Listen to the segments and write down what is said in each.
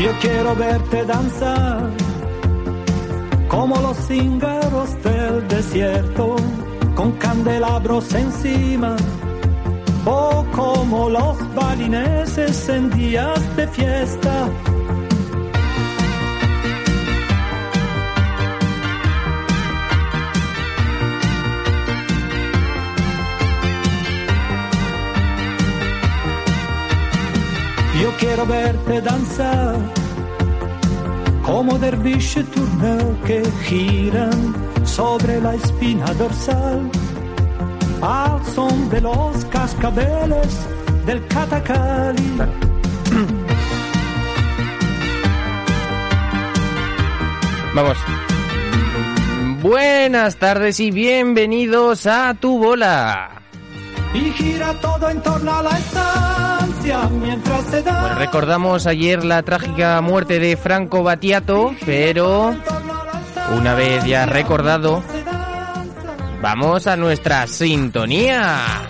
Yo quiero verte danzar como los cíngaros del desierto, con candelabros encima, o como los balineses en días de fiesta. Yo quiero verte danzar como derviche turneo que giran sobre la espina dorsal al son de los cascabeles del catacali. Vamos. Buenas tardes y bienvenidos a Tu Bola. Y gira todo en torno a la estancia mientras se da. Bueno, recordamos ayer la trágica muerte de Franco Battiato, pero una vez ya recordado, vamos a nuestra sintonía.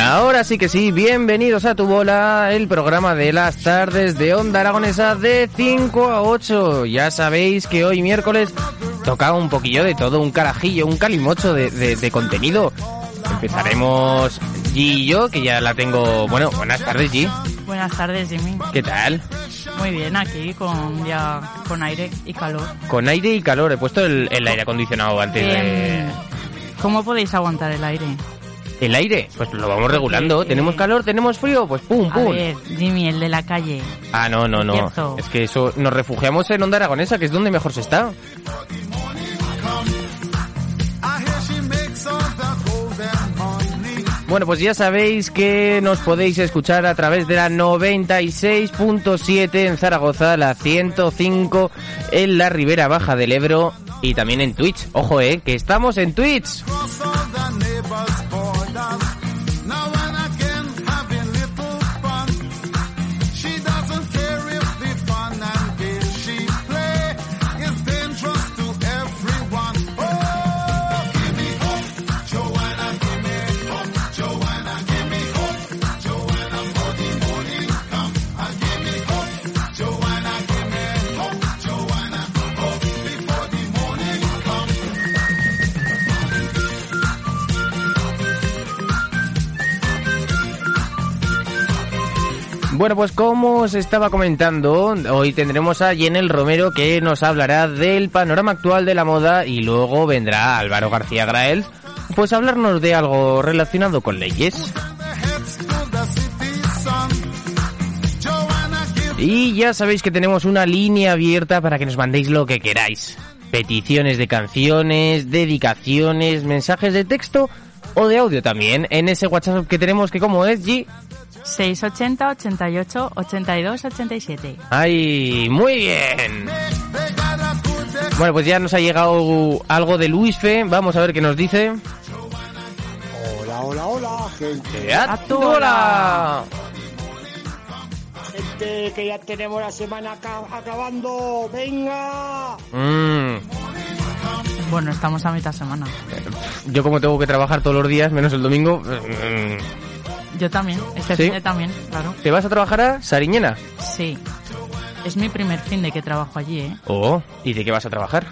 Ahora sí que sí, bienvenidos a Tu Bola, el programa de las tardes de Onda Aragonesa de 5 a 8. Ya sabéis que hoy miércoles toca un poquillo de todo, un carajillo, un calimocho de, de, de contenido. Empezaremos G y yo, que ya la tengo... Bueno, buenas tardes G. Buenas tardes Jimmy. ¿Qué tal? Muy bien, aquí con ya con aire y calor. Con aire y calor, he puesto el, el aire acondicionado antes de... ¿Cómo podéis aguantar el aire? ¿El aire? Pues lo vamos regulando. ¿Tenemos calor? ¿Tenemos frío? Pues pum, pum. A ver, Jimmy, el de la calle. Ah, no, no, no. Es que eso nos refugiamos en Onda Aragonesa, que es donde mejor se está. Bueno, pues ya sabéis que nos podéis escuchar a través de la 96.7 en Zaragoza, la 105 en la Ribera Baja del Ebro y también en Twitch. Ojo, eh, que estamos en Twitch. Bueno, pues como os estaba comentando, hoy tendremos a Yenel Romero que nos hablará del panorama actual de la moda y luego vendrá Álvaro García Grael, pues hablarnos de algo relacionado con leyes. Y ya sabéis que tenemos una línea abierta para que nos mandéis lo que queráis. Peticiones de canciones, dedicaciones, mensajes de texto o de audio también en ese WhatsApp que tenemos que como es G 680 88 82 87. ¡Ay! ¡Muy bien! Bueno, pues ya nos ha llegado algo de Luisfe. Vamos a ver qué nos dice. Hola, hola, hola, gente. ¡A tu bola! Gente, que ya tenemos la semana aca- acabando. ¡Venga! Mm, Bueno, estamos a mitad semana. yo como tengo que trabajar todos los días, menos el domingo... Yo también, este ¿Sí? fin de también, claro. ¿Te vas a trabajar a Sariñena? Sí. Es mi primer fin de que trabajo allí, ¿eh? Oh, ¿y de qué vas a trabajar?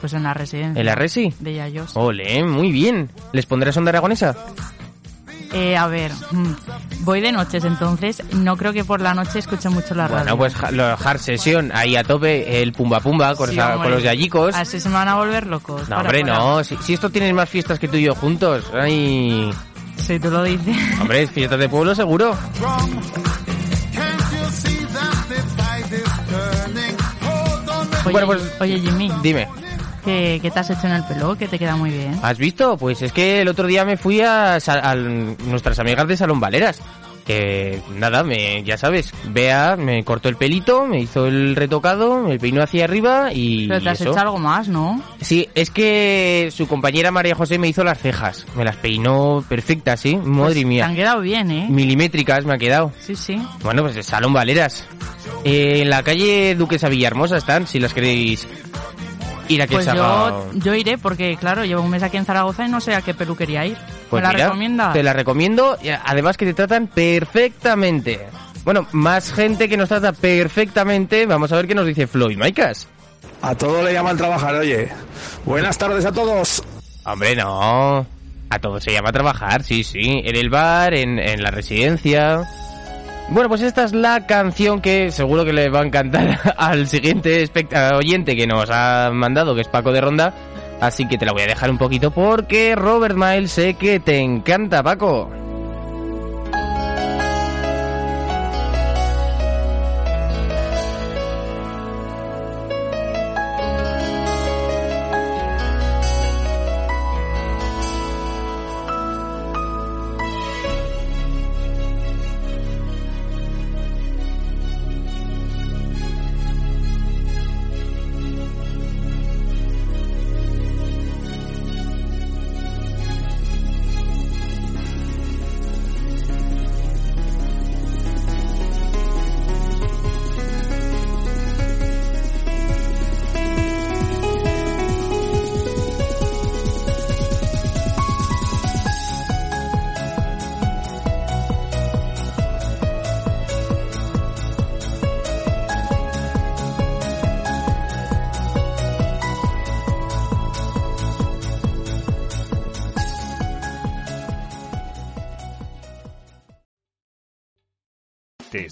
Pues en la residencia. ¿En la Resi? De Yayos. Ole, muy bien. ¿Les pondrás onda aragonesa? Eh, a ver, mm, voy de noches, entonces no creo que por la noche escuche mucho la radio. Bueno, pues lo- hard session, ahí a tope, el pumba pumba con, Sí, esa- hombre. con los yayicos. Así se me van a volver locos. No, Para, hombre, para. no. Si, si esto tienes más fiestas que tú y yo juntos. Ay, Sí, tú lo dices. hombre, fiestas de pueblo seguro. Oye, Bueno, pues- oye, Jimmy, Dime. ¿qué, qué te has hecho en el pelo? Que te queda muy bien. ¿Has visto? Pues es que el otro día me fui a nuestras amigas de Salón Valeras. Que nada, me, ya sabes, Bea me cortó el pelito, me hizo el retocado, me peinó hacia arriba y. Pero te has eso. hecho algo más, ¿no? Sí, es que su compañera María José me hizo las cejas. Me las peinó perfectas, ¿sí? Madre Pues mía. Te han quedado bien, ¿eh? Milimétricas me ha quedado. Sí, sí. Bueno, pues de Salón Valeras. Eh, en la calle Duquesa Villahermosa están, si las queréis ir a que Pues se haga- yo, yo iré porque, claro, llevo un mes aquí en Zaragoza y no sé a qué peluquería ir. Pues ¿Me la mira, recomiendas? Te la recomiendo, y además que te tratan perfectamente. Bueno, más gente que nos trata perfectamente. Vamos a ver qué nos dice Floyd Maicas. A todo le llama el trabajar, oye. Buenas tardes a todos. Hombre, no. A todo se llama trabajar, sí, sí. En el bar, en, en la residencia. Bueno, pues esta es la canción que seguro que le va a encantar al siguiente oyente que nos ha mandado, que es Paco de Ronda. Así que te la voy a dejar un poquito porque Robert Miles sé que te encanta, Paco.